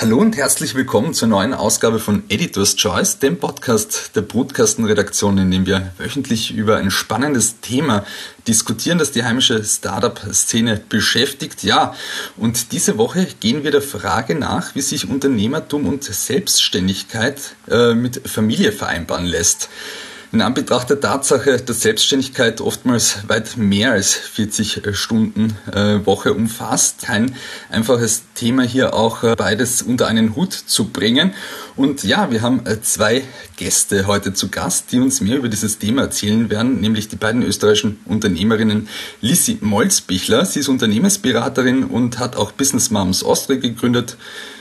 Hallo und herzlich willkommen zur neuen Ausgabe von Editor's Choice, dem Podcast der Brutkastenredaktion, in dem wir wöchentlich über ein spannendes Thema diskutieren, das die heimische Startup-Szene beschäftigt. Ja, und diese Woche gehen wir der Frage nach, wie sich Unternehmertum und Selbstständigkeit äh, mit Familie vereinbaren lässt. In Anbetracht der Tatsache, dass Selbstständigkeit oftmals weit mehr als 40 Stunden äh, Woche umfasst, kein einfaches Thema hier auch äh, beides unter einen Hut zu bringen. Und ja, wir haben äh, zwei Gäste heute zu Gast, die uns mehr über dieses Thema erzählen werden, nämlich die beiden österreichischen Unternehmerinnen Lissi Molzbichler. Sie ist Unternehmensberaterin und hat auch Business Moms Austria gegründet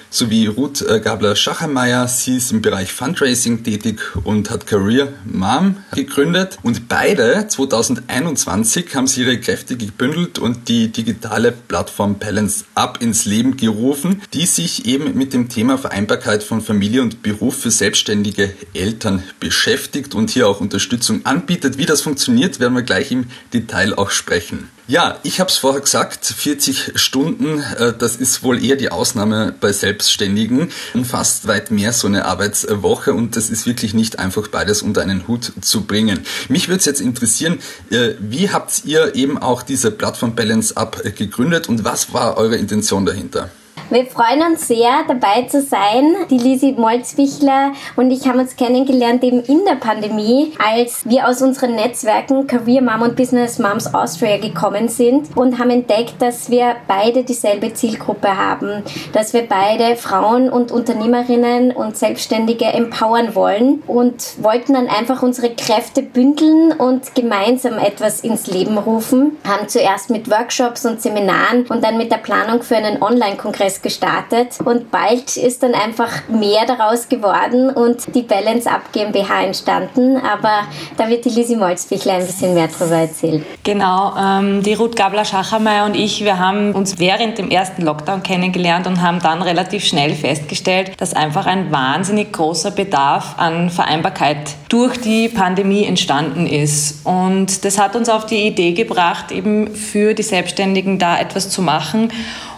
sowie Ruth äh, Gabler-Schachermeier. Sie ist im Bereich Fundraising tätig und hat Career Mom gegründet. Und beide 2021 haben sie ihre Kräfte gebündelt und die digitale Plattform Balance Up ins Leben gerufen, die sich eben mit dem Thema Vereinbarkeit von Familie und Beruf für selbstständige Eltern beschäftigt und hier auch Unterstützung anbietet. Wie das funktioniert, werden wir gleich im Detail auch sprechen. Ja, ich habe es vorher gesagt, 40 Stunden, äh, das ist wohl eher die Ausnahme bei Selbstständigen, umfasst weit mehr so eine Arbeitswoche und das ist wirklich nicht einfach beides unter einen Hut zu bringen. Mich würde es jetzt interessieren, äh, wie habt ihr eben auch diese Plattform Balance Up gegründet und was war eure Intention dahinter? Wir freuen uns sehr, dabei zu sein. Die Lisi Molzwichler und ich haben uns kennengelernt eben in der Pandemie, als wir aus unseren Netzwerken Career Mom und Business Moms Austria gekommen sind und haben entdeckt, dass wir beide dieselbe Zielgruppe haben, dass wir beide Frauen und Unternehmerinnen und Selbstständige empowern wollen und wollten dann einfach unsere Kräfte bündeln und gemeinsam etwas ins Leben rufen. Haben zuerst mit Workshops und Seminaren und dann mit der Planung für einen Online-Kongress gestartet und bald ist dann einfach mehr daraus geworden und die Balance Up GmbH entstanden. Aber da wird die Lisi Molzbichler ein bisschen mehr darüber erzählen. Genau, ähm, die Ruth Gabler-Schachermeier und ich, wir haben uns während dem ersten Lockdown kennengelernt und haben dann relativ schnell festgestellt, dass einfach ein wahnsinnig großer Bedarf an Vereinbarkeit durch die Pandemie entstanden ist. Und das hat uns auf die Idee gebracht, eben für die Selbstständigen da etwas zu machen.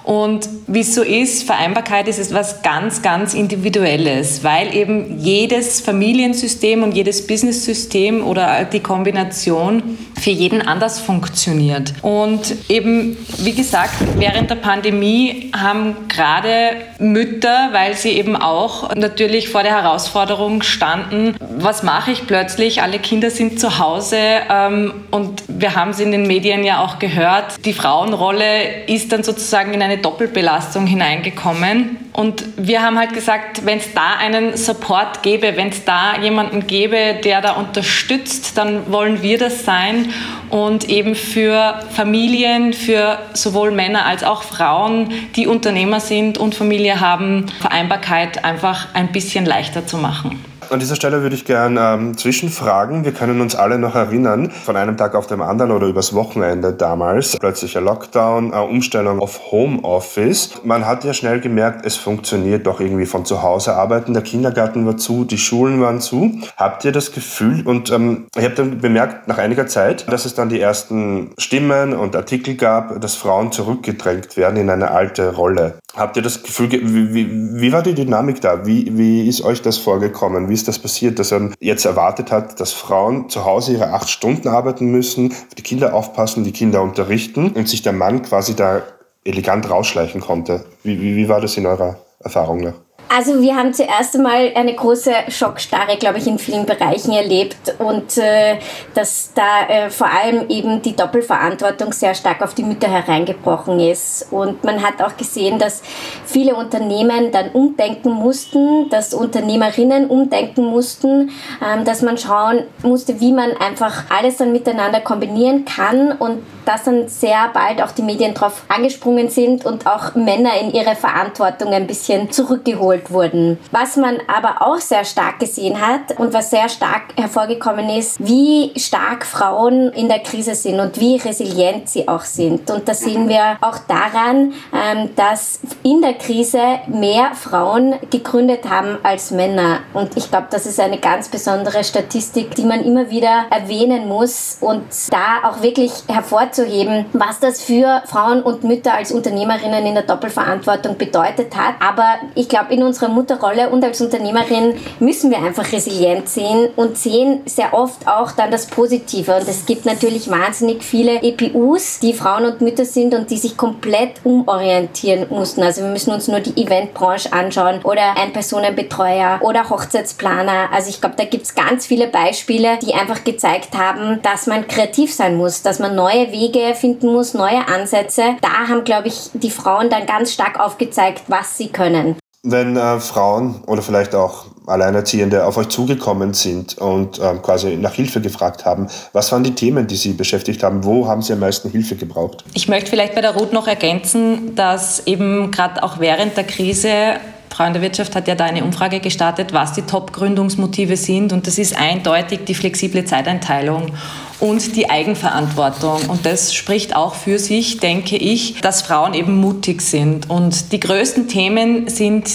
Und wie es so ist, Vereinbarkeit ist etwas ganz, ganz Individuelles, weil eben jedes Familiensystem und jedes Business-System oder die Kombination für jeden anders funktioniert. Und eben, wie gesagt, während der Pandemie haben gerade Mütter, weil sie eben auch natürlich vor der Herausforderung standen, was mache ich plötzlich? Alle Kinder sind zu Hause ähm, und wir haben es in den Medien ja auch gehört, die Frauenrolle ist dann sozusagen in eine Doppelbelastung hineingekommen. Und wir haben halt gesagt, wenn es da einen Support gäbe, wenn es da jemanden gäbe, der da unterstützt, dann wollen wir das sein. Und eben für Familien, für sowohl Männer als auch Frauen, die Unternehmer sind und Familie haben, Vereinbarkeit einfach ein bisschen leichter zu machen. An dieser Stelle würde ich gerne ähm, zwischenfragen. Wir können uns alle noch erinnern, von einem Tag auf den anderen oder übers Wochenende damals, plötzlicher Lockdown, äh, Umstellung auf Homeoffice. Man hat ja schnell gemerkt, es funktioniert doch irgendwie von zu Hause arbeiten. Der Kindergarten war zu, die Schulen waren zu. Habt ihr das Gefühl, und ähm, ich habe dann bemerkt nach einiger Zeit, dass es dann die ersten Stimmen und Artikel gab, dass Frauen zurückgedrängt werden in eine alte Rolle. Habt ihr das Gefühl, wie, wie, wie war die Dynamik da? Wie, wie ist euch das vorgekommen? Wie ist das passiert, dass er jetzt erwartet hat, dass Frauen zu Hause ihre acht Stunden arbeiten müssen, die Kinder aufpassen, die Kinder unterrichten und sich der Mann quasi da elegant rausschleichen konnte? Wie, wie, wie war das in eurer Erfahrung nach? Also wir haben zuerst einmal eine große Schockstarre, glaube ich, in vielen Bereichen erlebt und äh, dass da äh, vor allem eben die Doppelverantwortung sehr stark auf die Mütter hereingebrochen ist. Und man hat auch gesehen, dass viele Unternehmen dann umdenken mussten, dass Unternehmerinnen umdenken mussten, ähm, dass man schauen musste, wie man einfach alles dann miteinander kombinieren kann und dass dann sehr bald auch die Medien darauf angesprungen sind und auch Männer in ihre Verantwortung ein bisschen zurückgeholt ausgerollt wurden. Was man aber auch sehr stark gesehen hat und was sehr stark hervorgekommen ist, wie stark Frauen in der Krise sind und wie resilient sie auch sind. Und das sehen wir auch daran, ähm, dass in der Krise mehr Frauen gegründet haben als Männer. Und ich glaube, das ist eine ganz besondere Statistik, die man immer wieder erwähnen muss und da auch wirklich hervorzuheben, was das für Frauen und Mütter als Unternehmerinnen in der Doppelverantwortung bedeutet hat. Aber ich glaube, in unserer Mutterrolle und als Unternehmerin müssen wir einfach resilient sehen und sehen sehr oft auch dann das Positive. Und es gibt natürlich wahnsinnig viele EPUs, die Frauen und Mütter sind und die sich komplett umorientieren mussten. Also wir müssen uns nur die Eventbranche anschauen oder ein Personenbetreuer oder Hochzeitsplaner. Also ich glaube, da gibt es ganz viele Beispiele, die einfach gezeigt haben, dass man kreativ sein muss, dass man neue Wege finden muss, neue Ansätze. Da haben, glaube ich, die Frauen dann ganz stark aufgezeigt, was sie können. Wenn äh, Frauen oder vielleicht auch Alleinerziehende auf euch zugekommen sind und äh, quasi nach Hilfe gefragt haben, was waren die Themen, die sie beschäftigt haben? Wo haben sie am meisten Hilfe gebraucht? Ich möchte vielleicht bei der Ruth noch ergänzen, dass eben gerade auch während der Krise Frau in der Wirtschaft hat ja da eine Umfrage gestartet, was die Top-Gründungsmotive sind. Und das ist eindeutig die flexible Zeiteinteilung und die Eigenverantwortung. Und das spricht auch für sich, denke ich, dass Frauen eben mutig sind. Und die größten Themen sind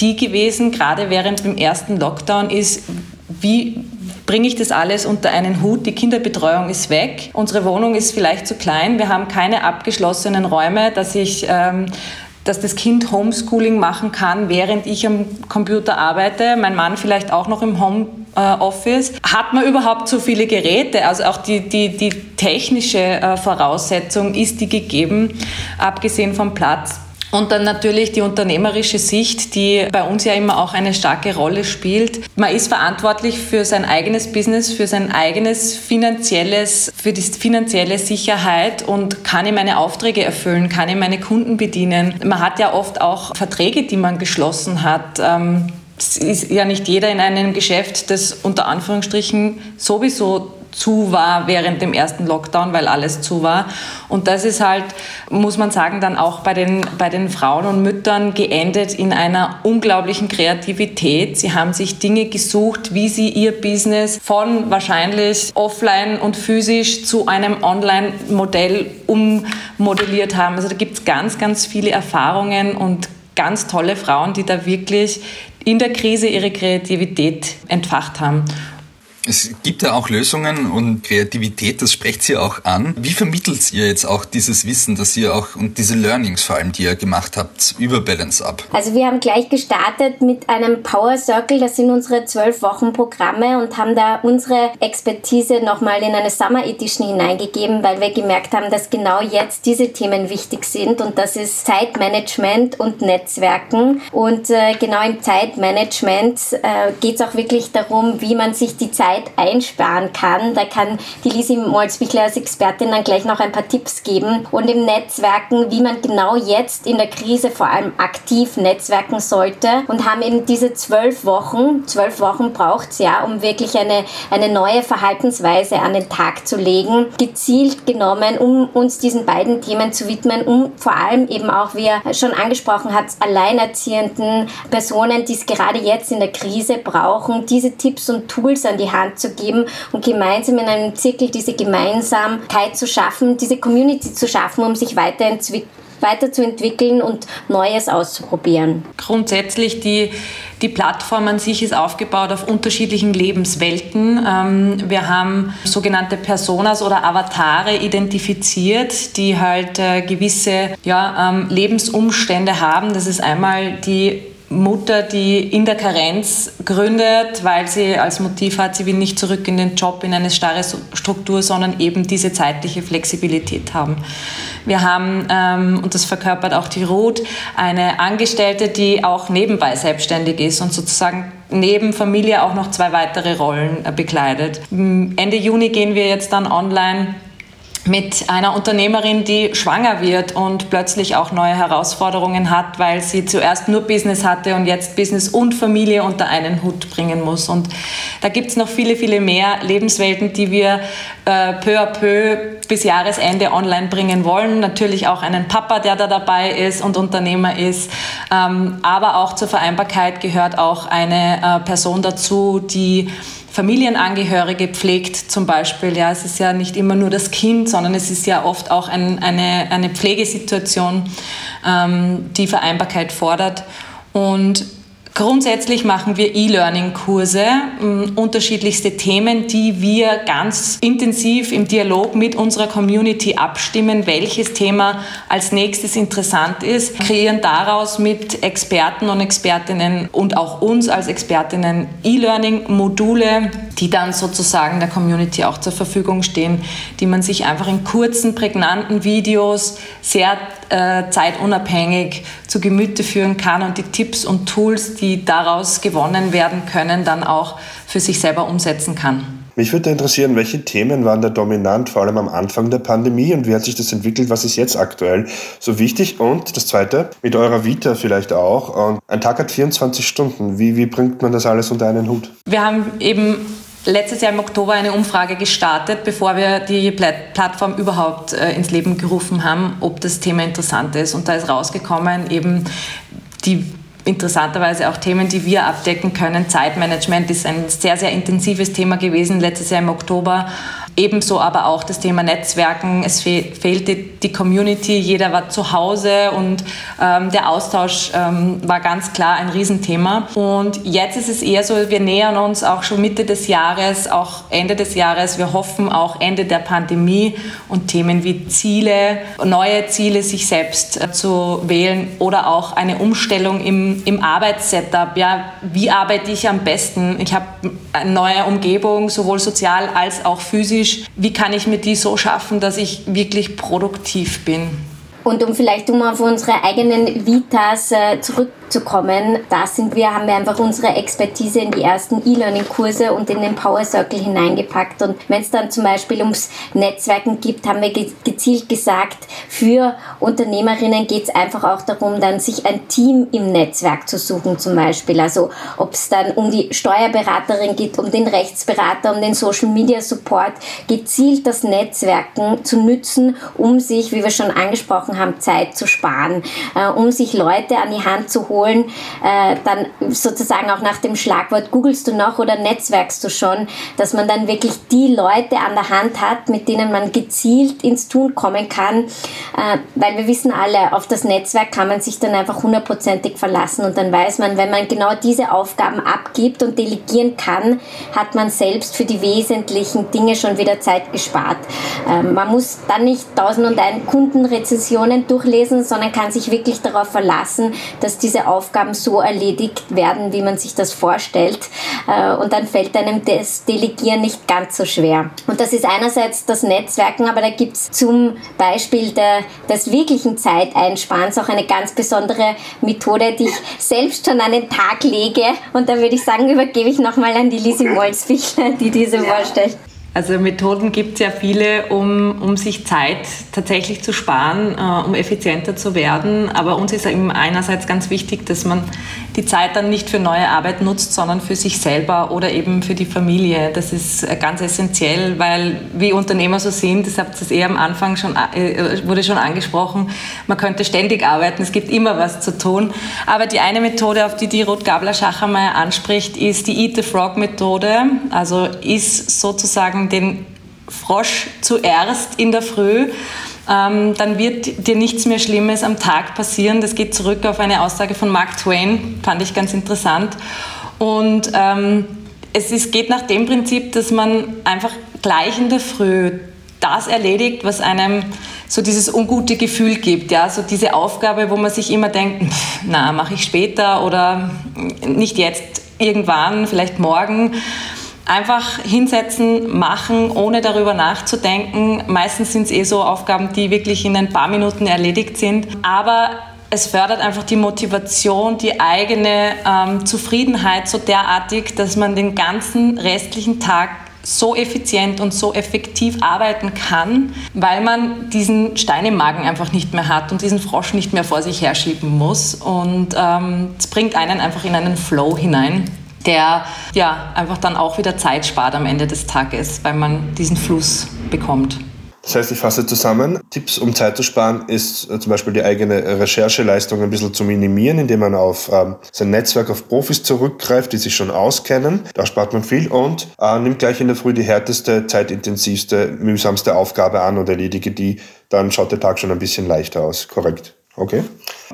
die gewesen, gerade während dem ersten Lockdown, ist, wie bringe ich das alles unter einen Hut? Die Kinderbetreuung ist weg. Unsere Wohnung ist vielleicht zu klein. Wir haben keine abgeschlossenen Räume, dass ich ähm, dass das Kind Homeschooling machen kann, während ich am Computer arbeite, mein Mann vielleicht auch noch im Homeoffice. Hat man überhaupt so viele Geräte? Also auch die, die, die technische äh, Voraussetzung ist die gegeben, abgesehen vom Platz. Und dann natürlich die unternehmerische Sicht, die bei uns ja immer auch eine starke Rolle spielt. Man ist verantwortlich für sein eigenes Business, für sein eigenes finanzielles, für die finanzielle Sicherheit und kann ihm meine Aufträge erfüllen, kann ihm meine Kunden bedienen. Man hat ja oft auch Verträge, die man geschlossen hat. Ähm, es ist ja nicht jeder in einem Geschäft, das unter Anführungsstrichen sowieso zu war während dem ersten Lockdown, weil alles zu war. Und das ist halt, muss man sagen, dann auch bei den, bei den Frauen und Müttern geendet in einer unglaublichen Kreativität. Sie haben sich Dinge gesucht, wie sie ihr Business von wahrscheinlich offline und physisch zu einem Online-Modell ummodelliert haben. Also da gibt es ganz, ganz viele Erfahrungen und ganz tolle Frauen, die da wirklich in der Krise ihre Kreativität entfacht haben. Es gibt ja auch Lösungen und Kreativität, das sprecht sie auch an. Wie vermittelt ihr jetzt auch dieses Wissen, dass ihr auch und diese Learnings vor allem, die ihr gemacht habt, über Balance Up? Also wir haben gleich gestartet mit einem Power Circle, das sind unsere zwölf Wochen Programme und haben da unsere Expertise nochmal in eine Summer Edition hineingegeben, weil wir gemerkt haben, dass genau jetzt diese Themen wichtig sind und das ist Zeitmanagement und Netzwerken und äh, genau im Zeitmanagement äh, geht es auch wirklich darum, wie man sich die Zeit Zeit einsparen kann. Da kann die Lisi Molzbichler als Expertin dann gleich noch ein paar Tipps geben. Und im Netzwerken, wie man genau jetzt in der Krise vor allem aktiv netzwerken sollte. Und haben eben diese zwölf Wochen, zwölf Wochen braucht es ja, um wirklich eine, eine neue Verhaltensweise an den Tag zu legen, gezielt genommen, um uns diesen beiden Themen zu widmen, um vor allem eben auch, wie er schon angesprochen hat, alleinerziehenden Personen, die es gerade jetzt in der Krise brauchen, diese Tipps und Tools an die Hand Hand zu geben und gemeinsam in einem Zirkel diese Gemeinsamkeit zu schaffen, diese Community zu schaffen, um sich weiterzuentwickeln und Neues auszuprobieren. Grundsätzlich die, die Plattform an sich ist aufgebaut auf unterschiedlichen Lebenswelten. Ähm, wir haben sogenannte Personas oder Avatare identifiziert, die halt äh, gewisse ja, ähm, Lebensumstände haben. Das ist einmal die Mutter, die in der Karenz gründet, weil sie als Motiv hat, sie will nicht zurück in den Job, in eine starre Struktur, sondern eben diese zeitliche Flexibilität haben. Wir haben, ähm, und das verkörpert auch die Ruth, eine Angestellte, die auch nebenbei selbstständig ist und sozusagen neben Familie auch noch zwei weitere Rollen äh, bekleidet. Ende Juni gehen wir jetzt dann online mit einer Unternehmerin, die schwanger wird und plötzlich auch neue Herausforderungen hat, weil sie zuerst nur Business hatte und jetzt Business und Familie unter einen Hut bringen muss. Und da gibt es noch viele, viele mehr Lebenswelten, die wir äh, peu à peu bis Jahresende online bringen wollen. Natürlich auch einen Papa, der da dabei ist und Unternehmer ist. Ähm, aber auch zur Vereinbarkeit gehört auch eine äh, Person dazu, die Familienangehörige pflegt zum Beispiel. Ja, es ist ja nicht immer nur das Kind, sondern es ist ja oft auch ein, eine, eine Pflegesituation, ähm, die Vereinbarkeit fordert. Und Grundsätzlich machen wir E-Learning-Kurse, unterschiedlichste Themen, die wir ganz intensiv im Dialog mit unserer Community abstimmen, welches Thema als nächstes interessant ist, kreieren daraus mit Experten und Expertinnen und auch uns als Expertinnen E-Learning-Module, die dann sozusagen der Community auch zur Verfügung stehen, die man sich einfach in kurzen, prägnanten Videos sehr äh, zeitunabhängig zu Gemüte führen kann und die Tipps und Tools, die daraus gewonnen werden können, dann auch für sich selber umsetzen kann. Mich würde interessieren, welche Themen waren da dominant, vor allem am Anfang der Pandemie und wie hat sich das entwickelt? Was ist jetzt aktuell so wichtig? Und das Zweite, mit eurer Vita vielleicht auch. Und ein Tag hat 24 Stunden. Wie, wie bringt man das alles unter einen Hut? Wir haben eben letztes Jahr im Oktober eine Umfrage gestartet, bevor wir die Plattform überhaupt äh, ins Leben gerufen haben, ob das Thema interessant ist. Und da ist rausgekommen, eben die interessanterweise auch Themen, die wir abdecken können. Zeitmanagement ist ein sehr, sehr intensives Thema gewesen letztes Jahr im Oktober. Ebenso aber auch das Thema Netzwerken. Es fehlte die Community, jeder war zu Hause und ähm, der Austausch ähm, war ganz klar ein Riesenthema. Und jetzt ist es eher so, wir nähern uns auch schon Mitte des Jahres, auch Ende des Jahres. Wir hoffen auch Ende der Pandemie und Themen wie Ziele, neue Ziele sich selbst äh, zu wählen oder auch eine Umstellung im, im Arbeitssetup. Ja, wie arbeite ich am besten? Ich habe eine neue Umgebung, sowohl sozial als auch physisch physisch, wie kann ich mir die so schaffen, dass ich wirklich produktiv bin. Und um vielleicht um auf unsere eigenen Vitas äh, zurück zu kommen. Da sind wir, haben wir einfach unsere Expertise in die ersten E-Learning-Kurse und in den Power Circle hineingepackt. Und wenn es dann zum Beispiel ums Netzwerken gibt, haben wir gezielt gesagt, für Unternehmerinnen geht es einfach auch darum, dann sich ein Team im Netzwerk zu suchen zum Beispiel. Also ob es dann um die Steuerberaterin geht, um den Rechtsberater, um den Social Media Support, gezielt das Netzwerken zu nützen, um sich, wie wir schon angesprochen haben, Zeit zu sparen, äh, um sich Leute an die Hand zu holen, holen, äh, dann sozusagen auch nach dem Schlagwort googelst du noch oder netzwerkst du schon, dass man dann wirklich die Leute an der Hand hat, mit denen man gezielt ins Tun kommen kann, äh, weil wir wissen alle, auf das Netzwerk kann man sich dann einfach hundertprozentig verlassen und dann weiß man, wenn man genau diese Aufgaben abgibt und delegieren kann, hat man selbst für die wesentlichen Dinge schon wieder Zeit gespart. Ähm, man muss dann nicht tausend und ein Kundenrezensionen durchlesen, sondern kann sich wirklich darauf verlassen, dass diese Aufgaben so erledigt werden, wie man sich das vorstellt. Äh, und dann fällt einem das Delegieren nicht ganz so schwer. Und das ist einerseits das Netzwerken, aber da gibt es zum Beispiel der, des wirklichen Zeiteinsparens auch eine ganz besondere Methode, die ich selbst schon an den Tag lege. Und da würde ich sagen, übergebe ich nochmal an die Lisi Molzbichler, die diese ja. vorstellt. Also Methoden gibt es ja viele, um, um sich Zeit tatsächlich zu sparen, äh, um effizienter zu werden. Aber uns ist eben einerseits ganz wichtig, dass man die Zeit dann nicht für neue Arbeit nutzt, sondern für sich selber oder eben für die Familie. Das ist äh, ganz essentiell, weil wie Unternehmer so sind, das habt ihr eher am Anfang schon, äh, wurde schon angesprochen, man könnte ständig arbeiten, es gibt immer was zu tun. Aber die eine Methode, auf die die Ruth Gabler-Schachermeier anspricht, ist die Eat the Frog Methode. Also ist sozusagen den Frosch zuerst in der Früh ähm, dann wird dir nichts mehr Schlimmes am Tag passieren. Das geht zurück auf eine Aussage von Mark Twain, fand ich ganz interessant. Und ähm, es ist, geht nach dem Prinzip, dass man einfach gleich in der Früh das erledigt, was einem so dieses ungute Gefühl gibt, ja, so diese Aufgabe, wo man sich immer denkt, na, mache ich später oder nicht jetzt, irgendwann, vielleicht morgen. Einfach hinsetzen, machen, ohne darüber nachzudenken. Meistens sind es eh so Aufgaben, die wirklich in ein paar Minuten erledigt sind. Aber es fördert einfach die Motivation, die eigene ähm, Zufriedenheit so derartig, dass man den ganzen restlichen Tag so effizient und so effektiv arbeiten kann, weil man diesen Stein im Magen einfach nicht mehr hat und diesen Frosch nicht mehr vor sich herschieben muss. Und ähm, es bringt einen einfach in einen Flow hinein der ja einfach dann auch wieder Zeit spart am Ende des Tages, weil man diesen Fluss bekommt. Das heißt, ich fasse zusammen, Tipps, um Zeit zu sparen, ist äh, zum Beispiel die eigene Rechercheleistung ein bisschen zu minimieren, indem man auf ähm, sein Netzwerk, auf Profis zurückgreift, die sich schon auskennen. Da spart man viel und äh, nimmt gleich in der Früh die härteste, zeitintensivste, mühsamste Aufgabe an und erledige die, dann schaut der Tag schon ein bisschen leichter aus. Korrekt. Okay.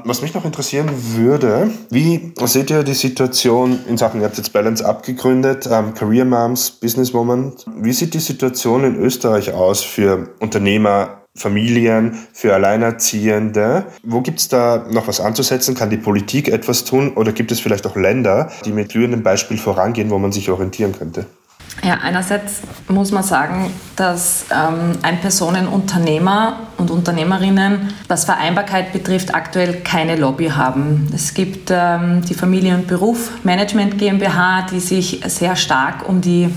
Was mich noch interessieren würde, wie seht ihr die Situation in Sachen, ihr habt jetzt Balance abgegründet, ähm, Career Moms, Businesswoman. Wie sieht die Situation in Österreich aus für Unternehmer, Familien, für Alleinerziehende? Wo gibt es da noch was anzusetzen? Kann die Politik etwas tun oder gibt es vielleicht auch Länder, die mit glühendem Beispiel vorangehen, wo man sich orientieren könnte? Ja, einerseits muss man sagen, dass ähm, Ein-Personen-Unternehmer und Unternehmerinnen, was Vereinbarkeit betrifft, aktuell keine Lobby haben. Es gibt ähm, die Familie- und Beruf Management GmbH, die sich sehr stark um die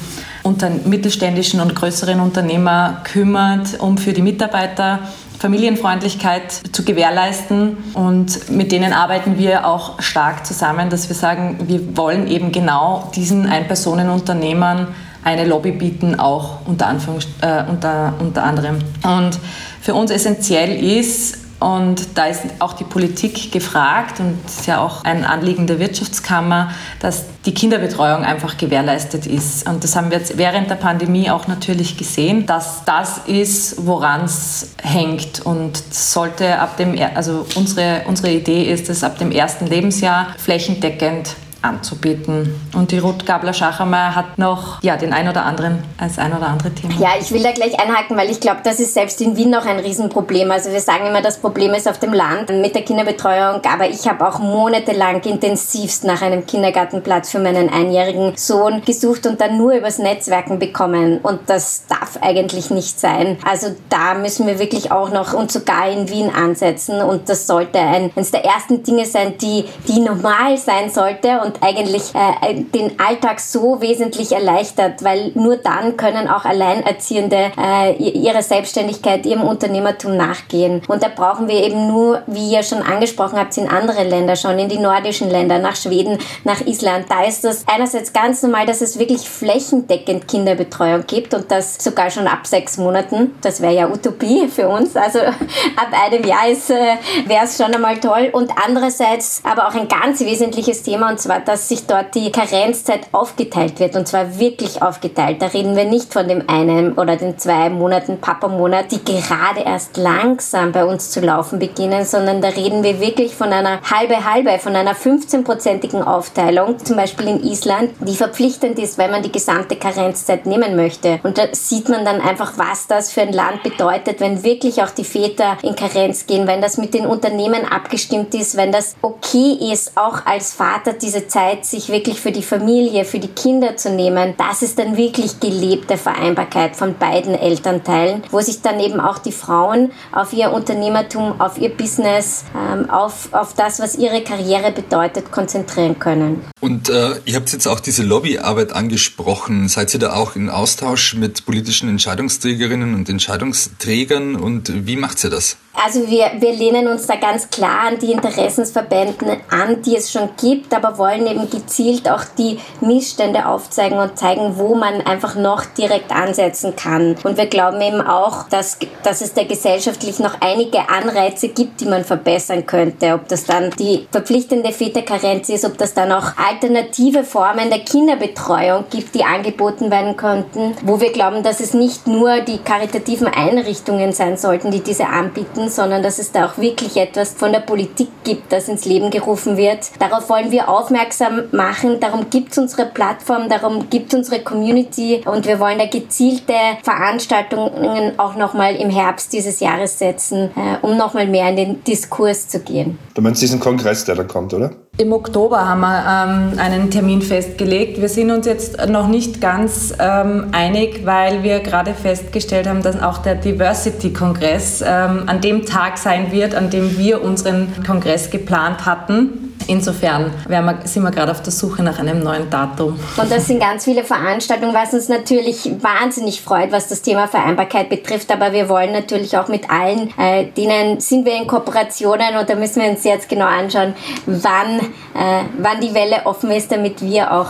unter mittelständischen und größeren Unternehmer kümmert, um für die Mitarbeiter Familienfreundlichkeit zu gewährleisten. Und mit denen arbeiten wir auch stark zusammen, dass wir sagen, wir wollen eben genau diesen Ein-Personen-Unternehmern eine Lobby bieten, auch unter, Anführungs äh, unter, unter anderem. Und für uns essentiell ist, und da ist auch die Politik gefragt und ist ja auch ein Anliegen der Wirtschaftskammer, dass die Kinderbetreuung einfach gewährleistet ist. Und das haben wir jetzt während der Pandemie auch natürlich gesehen, dass das ist, woran es hängt. Und sollte ab dem, also unsere, unsere Idee ist es, ab dem ersten Lebensjahr flächendeckend anzubieten. Und die Ruth Gabler-Schachermeier hat noch ja, den ein oder anderen als ein oder andere Thema. Ja, ich will da gleich einhaken, weil ich glaube, das ist selbst in Wien noch ein Riesenproblem. Also wir sagen immer, das Problem ist auf dem Land mit der Kinderbetreuung, aber ich habe auch monatelang intensivst nach einem Kindergartenplatz für meinen einjährigen Sohn gesucht und dann nur übers Netzwerken bekommen. Und das darf eigentlich nicht sein. Also da müssen wir wirklich auch noch und sogar in Wien ansetzen. Und das sollte ein, eines der ersten Dinge sein, die, die normal sein sollte und und eigentlich äh, den Alltag so wesentlich erleichtert, weil nur dann können auch Alleinerziehende äh, ihrer Selbstständigkeit, ihrem Unternehmertum nachgehen. Und da brauchen wir eben nur, wie ihr schon angesprochen habt, in andere Länder schon, in die nordischen Länder, nach Schweden, nach Island. Da ist das einerseits ganz normal, dass es wirklich flächendeckend Kinderbetreuung gibt und das sogar schon ab sechs Monaten. Das wäre ja Utopie für uns. Also ab einem Jahr äh, wäre es schon einmal toll. Und andererseits aber auch ein ganz wesentliches Thema und zwar dass sich dort die Karenzzeit aufgeteilt wird und zwar wirklich aufgeteilt. Da reden wir nicht von dem einen oder den zwei Monaten Papa-Monat, die gerade erst langsam bei uns zu laufen beginnen, sondern da reden wir wirklich von einer halbe-halbe, von einer 15-prozentigen Aufteilung, zum Beispiel in Island, die verpflichtend ist, wenn man die gesamte Karenzzeit nehmen möchte. Und da sieht man dann einfach, was das für ein Land bedeutet, wenn wirklich auch die Väter in Karenz gehen, wenn das mit den Unternehmen abgestimmt ist, wenn das okay ist, auch als Vater diese Zeit, sich wirklich für die Familie, für die Kinder zu nehmen, das ist dann wirklich gelebte Vereinbarkeit von beiden Elternteilen, wo sich dann eben auch die Frauen auf ihr Unternehmertum, auf ihr Business, ähm, auf, auf das, was ihre Karriere bedeutet, konzentrieren können. Und äh, ihr habt jetzt auch diese Lobbyarbeit angesprochen. Seid ihr da auch in Austausch mit politischen Entscheidungsträgerinnen und Entscheidungsträgern und wie macht ihr das? Also wir, wir lehnen uns da ganz klar an die Interessensverbände an, die es schon gibt, aber wollen eben gezielt auch die Missstände aufzeigen und zeigen, wo man einfach noch direkt ansetzen kann. Und wir glauben eben auch, dass, dass es da gesellschaftlich noch einige Anreize gibt, die man verbessern könnte. Ob das dann die verpflichtende Väterkarenz ist, ob das dann auch alternative Formen der Kinderbetreuung gibt, die angeboten werden könnten, wo wir glauben, dass es nicht nur die karitativen Einrichtungen sein sollten, die diese anbieten, sondern dass es da auch wirklich etwas von der Politik gibt, das ins Leben gerufen wird. Darauf wollen wir aufmerksam machen. Darum gibt es unsere Plattform, darum gibt es unsere Community und wir wollen da gezielte Veranstaltungen auch nochmal im Herbst dieses Jahres setzen, äh, um nochmal mehr in den Diskurs zu gehen. Du meinst diesen Kongress, der da kommt, oder? Im Oktober haben wir ähm, einen Termin festgelegt. Wir sind uns jetzt noch nicht ganz ähm, einig, weil wir gerade festgestellt haben, dass auch der Diversity-Kongress ähm, an dem Tag sein wird, an dem wir unseren Kongress geplant hatten. Insofern wir, sind wir gerade auf der Suche nach einem neuen Datum. Und das sind ganz viele Veranstaltungen, was uns natürlich wahnsinnig freut, was das Thema Vereinbarkeit betrifft. Aber wir wollen natürlich auch mit allen, äh, denen sind wir in Kooperationen und da müssen wir uns jetzt genau anschauen, wann, äh, wann die Welle offen ist, damit wir auch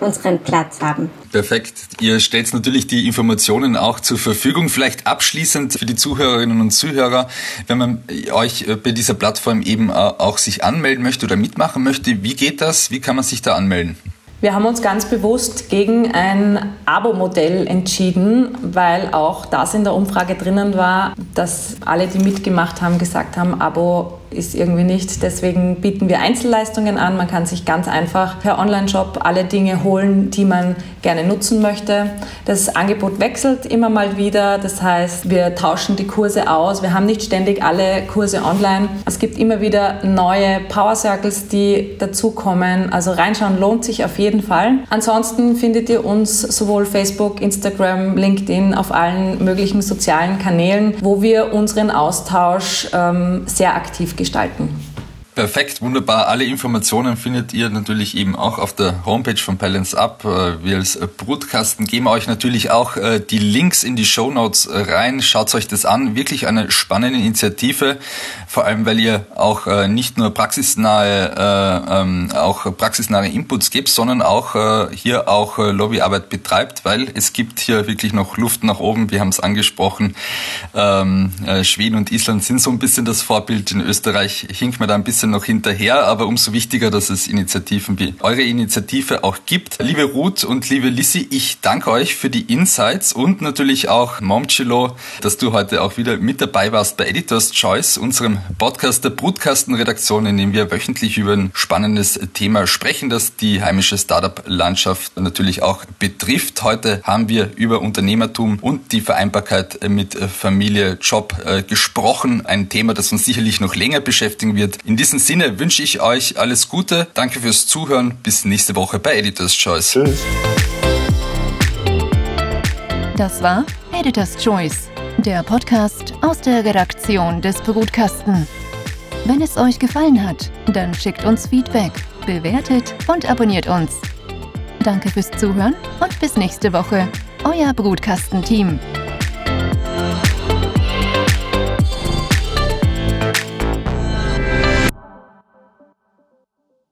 unseren Platz haben. Perfekt. Ihr stellt natürlich die Informationen auch zur Verfügung. Vielleicht abschließend für die Zuhörerinnen und Zuhörer, wenn man euch bei dieser Plattform eben auch sich anmelden möchte oder mitmachen möchte, wie geht das? Wie kann man sich da anmelden? Wir haben uns ganz bewusst gegen ein Abo-Modell entschieden, weil auch das in der Umfrage drinnen war, dass alle, die mitgemacht haben, gesagt haben, Abo ist irgendwie nicht. Deswegen bieten wir Einzelleistungen an. Man kann sich ganz einfach per Online-Shop alle Dinge holen, die man gerne nutzen möchte. Das Angebot wechselt immer mal wieder. Das heißt, wir tauschen die Kurse aus. Wir haben nicht ständig alle Kurse online. Es gibt immer wieder neue Power Circles, die dazukommen. Also reinschauen lohnt sich auf jeden Fall. Ansonsten findet ihr uns sowohl Facebook, Instagram, LinkedIn auf allen möglichen sozialen Kanälen, wo wir unseren Austausch ähm, sehr aktiv gestalten. Perfekt, wunderbar. Alle Informationen findet ihr natürlich eben auch auf der Homepage von Balance Up. Äh, wir als Brutkasten geben euch natürlich auch äh, die Links in die Show Notes rein. Schaut euch das an. Wirklich eine spannende Initiative. Vor allem, weil ihr auch äh, nicht nur praxisnahe, ähm, auch praxisnahe Inputs gebt, sondern auch hier auch Lobbyarbeit betreibt, weil es gibt hier wirklich noch Luft nach oben. Wir haben es angesprochen. Ähm, Schweden und Island sind so ein bisschen das Vorbild. In Österreich hinkt man da ein bisschen noch hinterher, aber umso wichtiger, dass es Initiativen wie eure Initiative auch gibt. Liebe Ruth und liebe Lissy, ich danke euch für die Insights und natürlich auch Momchilo, dass du heute auch wieder mit dabei warst bei Editor's Choice, unserem Podcast der Brutkastenredaktion, in dem wir wöchentlich über ein spannendes Thema sprechen, das die heimische Startup-Landschaft natürlich auch betrifft. Heute haben wir über Unternehmertum und die Vereinbarkeit mit Familie, Job äh, gesprochen. Ein Thema, das uns sicherlich noch länger beschäftigen wird. In diesem Sinne wünsche ich euch alles Gute. Danke fürs Zuhören. Bis nächste Woche bei Editor's Choice. Tschüss. Das war Editor's Choice, der Podcast aus der Redaktion des Brutkasten. Wenn es euch gefallen hat, dann schickt uns Feedback, bewertet und abonniert uns. Danke fürs Zuhören und bis nächste Woche. Euer Brutkastenteam. team